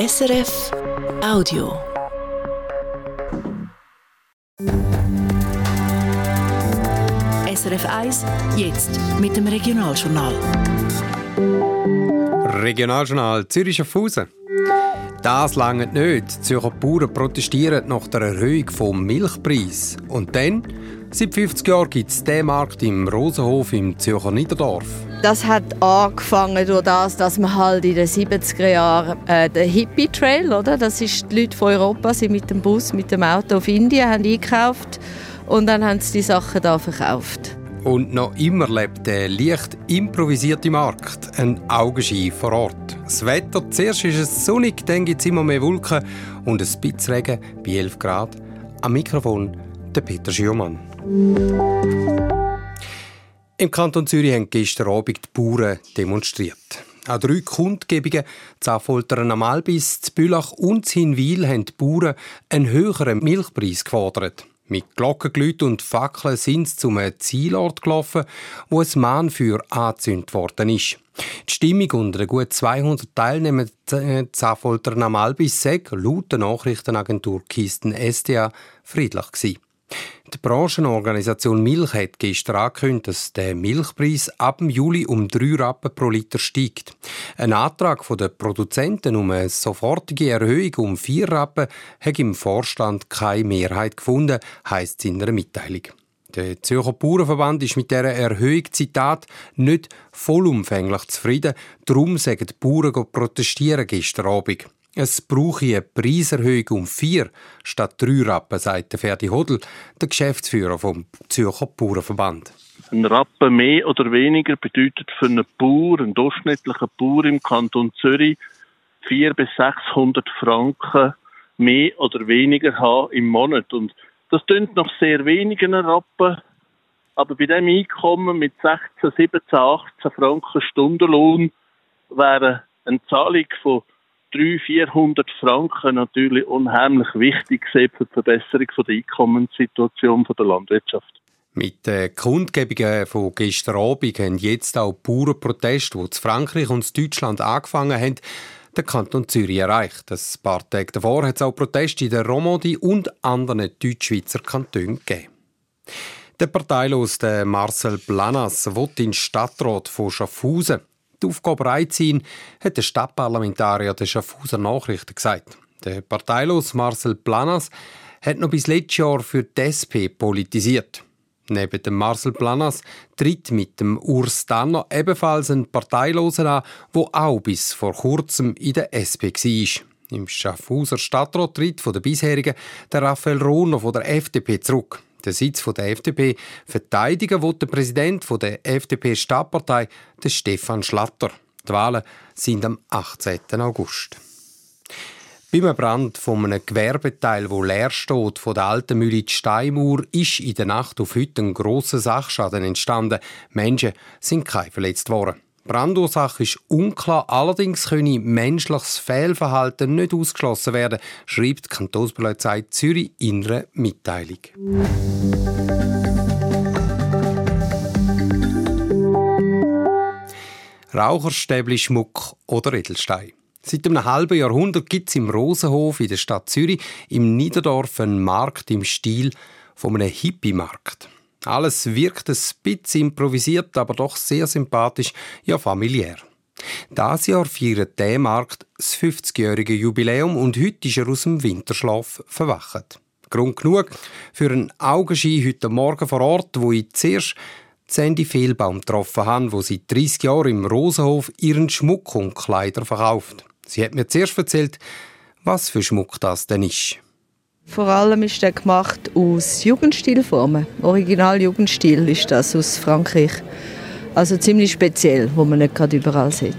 SRF Audio. SRF 1, jetzt mit dem Regionaljournal. Regionaljournal Zürich Schaffhausen. Das lange nicht. Die Zürcher Bauern protestieren nach der Erhöhung vom Milchpreis. Und dann, seit 50 Jahren gibt es den Markt im Rosenhof im Zürcher Niederdorf. Das hat angefangen durch das, dass man halt in den 70er Jahren äh, den Hippie Trail, oder? Das ist die Leute von Europa sind mit dem Bus, mit dem Auto auf Indien, haben eingekauft und dann haben sie die Sachen da verkauft. Und noch immer lebt der leicht improvisierte Markt, ein Augenschein vor Ort. Das Wetter, zuerst ist es sonnig, dann gibt es immer mehr Wolken und ein bisschen Regen bei 11 Grad. Am Mikrofon der Peter Schürmann. Im Kanton Zürich haben gestern Abend die Bauern demonstriert. An drei Kundgebungen, Zaffoltern am Albis, Bülach und Hinwil, haben die Bauern einen höheren Milchpreis gefordert. Mit Glockengeläut und Fackeln sind sie zum Zielort gelaufen, wo ein Mahnfeuer angezündet worden ist. Die Stimmung unter den gut 200 Teilnehmern Zaffoltern am Albis sei laut der Nachrichtenagentur Kisten SDA friedlich gewesen. Die Branchenorganisation Milch hat gestern angekündigt, dass der Milchpreis ab Juli um 3 Rappen pro Liter steigt. Ein Antrag der Produzenten um eine sofortige Erhöhung um 4 Rappen hat im Vorstand keine Mehrheit gefunden, heisst es in einer Mitteilung. Der Zürcher Bauernverband ist mit dieser Erhöhung, Zitat, nicht vollumfänglich zufrieden. Darum sagen die Bauern protestieren gestern Abend. Es brauche eine Preiserhöhung um vier statt drei Rappen, sagt Ferdi Hodl, der Geschäftsführer vom Zürcher Bauernverband. Ein Rappen mehr oder weniger bedeutet für einen Bauer, einen durchschnittlichen Bauer im Kanton Zürich, 400 bis 600 Franken mehr oder weniger haben im Monat. Und das klingt noch sehr wenigen Rappen, aber bei dem Einkommen mit 16, 17, 18 Franken Stundenlohn wäre eine Zahlung von 300, 400 Franken natürlich unheimlich wichtig für die Verbesserung der Einkommenssituation der Landwirtschaft. Mit den Kundgebungen von gestern Abend haben jetzt auch Bauernproteste, die in Frankreich und in Deutschland angefangen haben, den Kanton Zürich erreicht. Ein paar Tage davor hat es auch Proteste in der Romandie und anderen Deutschschweizer Kantonen gegeben. Der parteilos Marcel Planas will in Stadtrat von Schaffhausen die Aufgabe reinziehen, hat der Stadtparlamentarier der Schaffhauser Nachrichten gesagt. Der parteilos Marcel Planas hat noch bis letztes Jahr für die SP politisiert. Neben dem Marcel Planas tritt mit dem Urs Danner ebenfalls ein Parteiloser an, der auch bis vor kurzem in der SP war. Im Schaffhauser Stadtrat tritt von der bisherigen der Raphael Rohner von der FDP zurück. Den Sitz der FDP verteidigen will der Präsident der FDP-Stadtpartei, Stefan Schlatter. Die Wahlen sind am 18. August. Beim Brand von einem Gewerbeteil, wo leer steht, von der alten Mühle Steinmauer, ist in der Nacht auf heute ein grosser Sachschaden entstanden. Menschen sind keine verletzt worden. Brandursache ist unklar, allerdings könne menschliches Fehlverhalten nicht ausgeschlossen werden, schreibt die Kantonspolizei Zürich in einer Mitteilung. Raucherstäbli, Schmuck oder Edelstein. Seit einem halben Jahrhundert gibt es im Rosenhof in der Stadt Zürich im Niederdorf einen Markt im Stil von einem Hippie-Markt. Alles wirkt ein bisschen improvisiert, aber doch sehr sympathisch, ja familiär. Das Jahr feiert der Markt das 50-jährige Jubiläum und heute ist er aus dem Winterschlaf verwacht. Grund genug für einen Augenschein heute Morgen vor Ort, wo ich zuerst Sandy Fehlbaum getroffen habe, wo seit 30 Jahren im Rosenhof ihren Schmuck und Kleider verkauft. Sie hat mir zuerst erzählt, was für Schmuck das denn ist. Vor allem ist der gemacht aus Jugendstilformen. Original Jugendstil ist das aus Frankreich. Also ziemlich speziell, wo man nicht gerade überall sieht.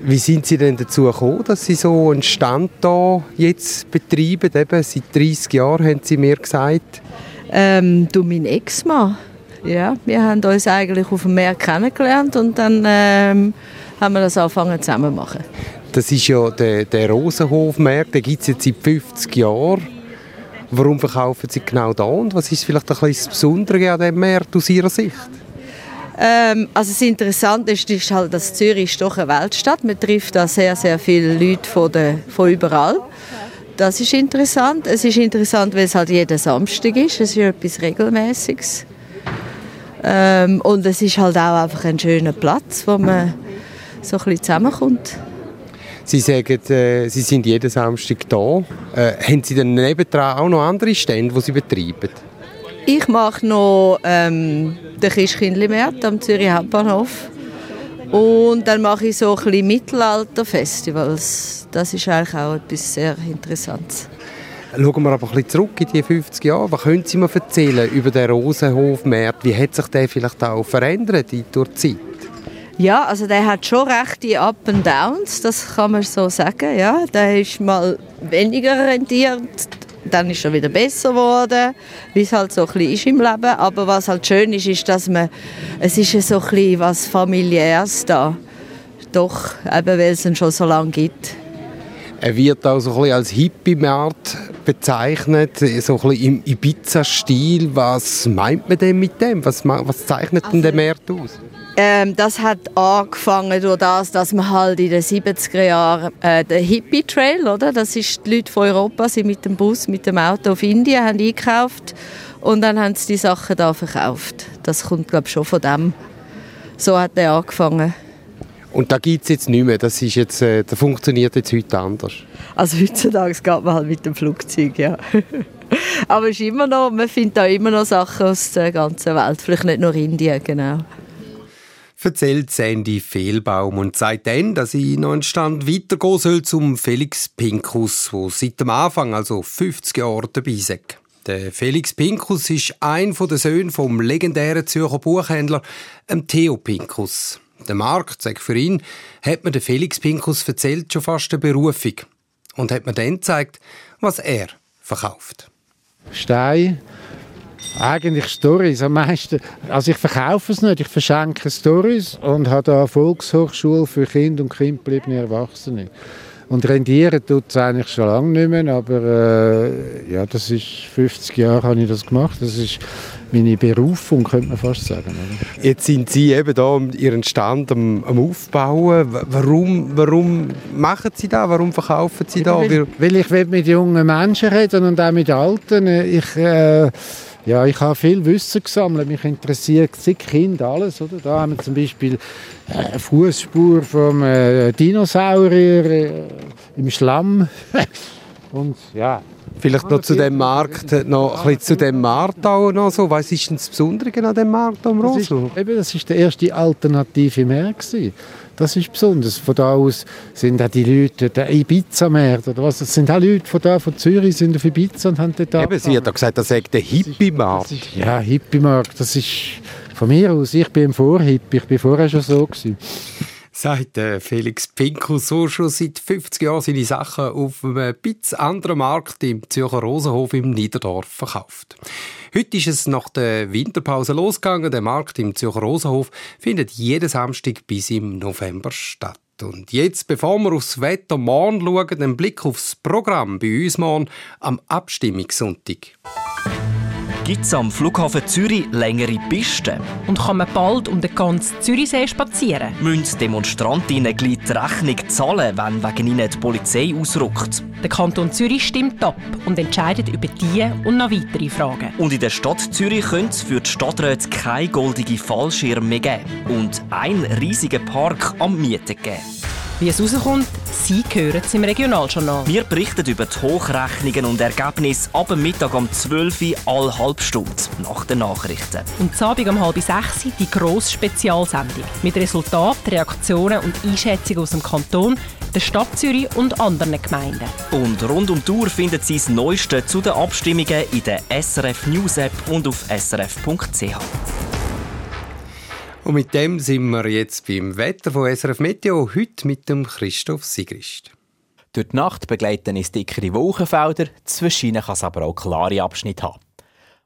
Wie sind Sie denn dazu gekommen, dass Sie so einen Stand da jetzt betreiben? Eben seit 30 Jahren haben Sie mir gesagt. Ähm, du mein Ex-Mann. Ja, wir haben uns eigentlich auf dem Meer kennengelernt und dann ähm, haben wir das angefangen zusammen zu machen. Das ist ja der, der Rosenhofmarkt, den gibt es jetzt seit 50 Jahren. Warum verkaufen Sie genau da und was ist vielleicht ein das Besondere an diesem Markt aus Ihrer Sicht? Ähm, also das Interessante ist, ist halt, dass Zürich doch eine Weltstadt. Man trifft da sehr, sehr viele Leute von, der, von überall. Das ist interessant. Es ist interessant, weil es halt jeden Samstag ist. Es ist etwas Regelmäßiges. Ähm, und es ist halt auch einfach ein schöner Platz, wo man so ein bisschen zusammenkommt. Sie sagen, äh, Sie sind jeden Samstag da. Äh, haben Sie dann nebendran auch noch andere Stände, die Sie betreiben? Ich mache noch ähm, den Christkindlmarkt am Zürich Hauptbahnhof. Und dann mache ich so ein bisschen Mittelalterfestivals. Das ist eigentlich auch etwas sehr Interessantes. Schauen wir aber ein bisschen zurück in die 50 Jahre. Was können Sie mir erzählen über den Rosenhofmarkt? Wie hat sich der vielleicht auch verändert durch die Zeit? Ja, also der hat schon rechte Up and Downs, das kann man so sagen. Ja, der ist mal weniger rentiert, dann ist er wieder besser geworden, wie es halt so ein bisschen ist im Leben. Aber was halt schön ist, ist, dass man, es ist so ein bisschen was familiäres da. Doch, eben weil es ihn schon so lange gibt. Er wird auch so ein bisschen als Hippie-Markt bezeichnet, so ein bisschen im Ibiza-Stil. Was meint man denn mit dem? Was, was zeichnet denn der Markt aus? Ähm, das hat angefangen durch das, dass man halt in den 70er Jahren äh, den Hippie Trail, oder? Das ist die Leute von Europa sind mit dem Bus, mit dem Auto auf Indien, haben eingekauft und dann haben sie die Sachen da verkauft. Das kommt glaube ich schon von dem. So hat er angefangen. Und da gibt es jetzt nicht mehr. Das ist jetzt, äh, das funktioniert jetzt heute anders. Also heutzutage geht man halt mit dem Flugzeug, ja. Aber es ist immer noch, man findet da immer noch Sachen aus der ganzen Welt. Vielleicht nicht nur Indien, genau erzählt Sandy Fehlbaum und sagt dann, dass ich noch einen Stand weitergehen soll zum Felix Pinkus, der seit dem Anfang, also 50 Jahre, dabei ist. Der Felix Pinkus ist ein der Söhne vom legendären Zürcher Buchhändler Theo Pinkus. Der Markt, sag für ihn, hat mir der Felix Pinkus erzählt schon fast eine Berufung und hat mir dann gezeigt, was er verkauft. Stein, eigentlich Stories am meisten. Also ich verkaufe es nicht, ich verschenke Stories und habe eine Volkshochschule für Kinder und kindgebliebene Erwachsene. Und rendieren tut es eigentlich schon lange nicht mehr, aber äh, ja, das ist 50 Jahre habe ich das gemacht. Das ist meine Berufung, könnte man fast sagen. Oder? Jetzt sind Sie eben da Ihren Stand am, am Aufbauen. Warum, warum machen Sie das? Warum verkaufen Sie da? Weil, weil ich mit jungen Menschen reden und auch mit Alten. Ich äh, ja, ich habe viel Wissen gesammelt. Mich interessiert seit Kind alles. Oder? Da haben wir zum Beispiel eine Fußspur vom äh, Dinosaurier äh, im Schlamm. Und ja, Vielleicht noch zu dem Markt, noch ein bisschen zu dem Markt auch noch so. Was ist denn das Besondere an dem Markt am Rosel? Das, das ist der erste alternative Markt das ist besonders. Von da aus sind auch die Leute, der Ibiza-Markt oder was, das sind auch Leute von da, von Zürich, sind auf Ibiza und haben dort Eben, Sie hat gesagt, das sei der Hippie-Markt. Ja, Hippie-Markt, das ist von mir aus, ich bin im Vorhippie, ich bin vorher schon so gewesen sagt Felix Pinkel so schon seit 50 Jahren seine Sachen auf einem bisschen anderen Markt im Zürcher Rosenhof im Niederdorf verkauft. Heute ist es nach der Winterpause losgegangen. Der Markt im Zürcher Rosenhof findet jeden Samstag bis im November statt. Und jetzt, bevor wir aufs Wetter morgen schauen, einen Blick aufs Programm bei uns morgen am Abstimmungssonntag. Gibt es am Flughafen Zürich längere Pisten? Und kann man bald um den ganzen Zürichsee spazieren? Müssen Demonstrantinnen gleich die Rechnung zahlen, wenn wegen ihnen die Polizei ausrückt? Der Kanton Zürich stimmt ab und entscheidet über diese und noch weitere Fragen. Und in der Stadt Zürich könnte es für die Stadträte keine goldige Fallschirme mehr geben und einen riesigen Park am Mieten geben. Wie es rauskommt, Sie hören es im Regionaljournal. Wir berichten über die Hochrechnungen und Ergebnisse ab Mittag um 12 Uhr alle halbe Stunde nach den Nachrichten. Und Abend um halb sechs die grosse Spezialsendung mit Resultaten, Reaktionen und Einschätzungen aus dem Kanton, der Stadt Zürich und anderen Gemeinden. Und rund um die Uhr finden Sie das Neueste zu den Abstimmungen in der SRF News App und auf srf.ch. Und mit dem sind wir jetzt beim Wetter von SRF Meteo, heute mit dem Christoph Sigrist. Durch die Nacht begleiten es dickere Wolkenfelder, zwischen kann es aber auch klare Abschnitte haben.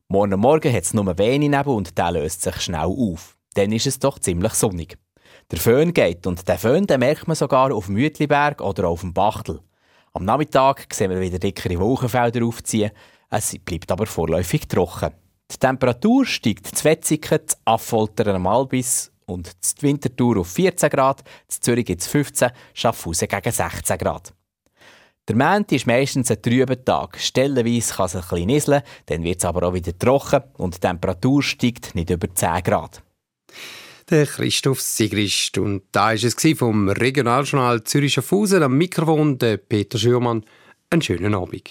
Morgen Morgen hat es nur wenig Nebel und der löst sich schnell auf. Dann ist es doch ziemlich sonnig. Der Föhn geht und den Föhn den merkt man sogar auf Mütliberg oder auf dem Bachtel. Am Nachmittag sehen wir wieder dickere Wolkenfelder aufziehen, es bleibt aber vorläufig trocken. Die Temperatur steigt zu Wetzigen, zu Affoltern am Albis und die Wintertour auf 14 Grad, zu Zürich gibt es 15, Schaffhausen gegen 16 Grad. Der Montag ist meistens ein trüber Tag. Stellenweise kann es ein bisschen nieseln, dann wird es aber auch wieder trocken und die Temperatur steigt nicht über 10 Grad. Der Christoph Sigrist. Und da war es vom Regionaljournal Zürich Schaffhausen am Mikrofon der Peter Schürmann. Einen schönen Abend.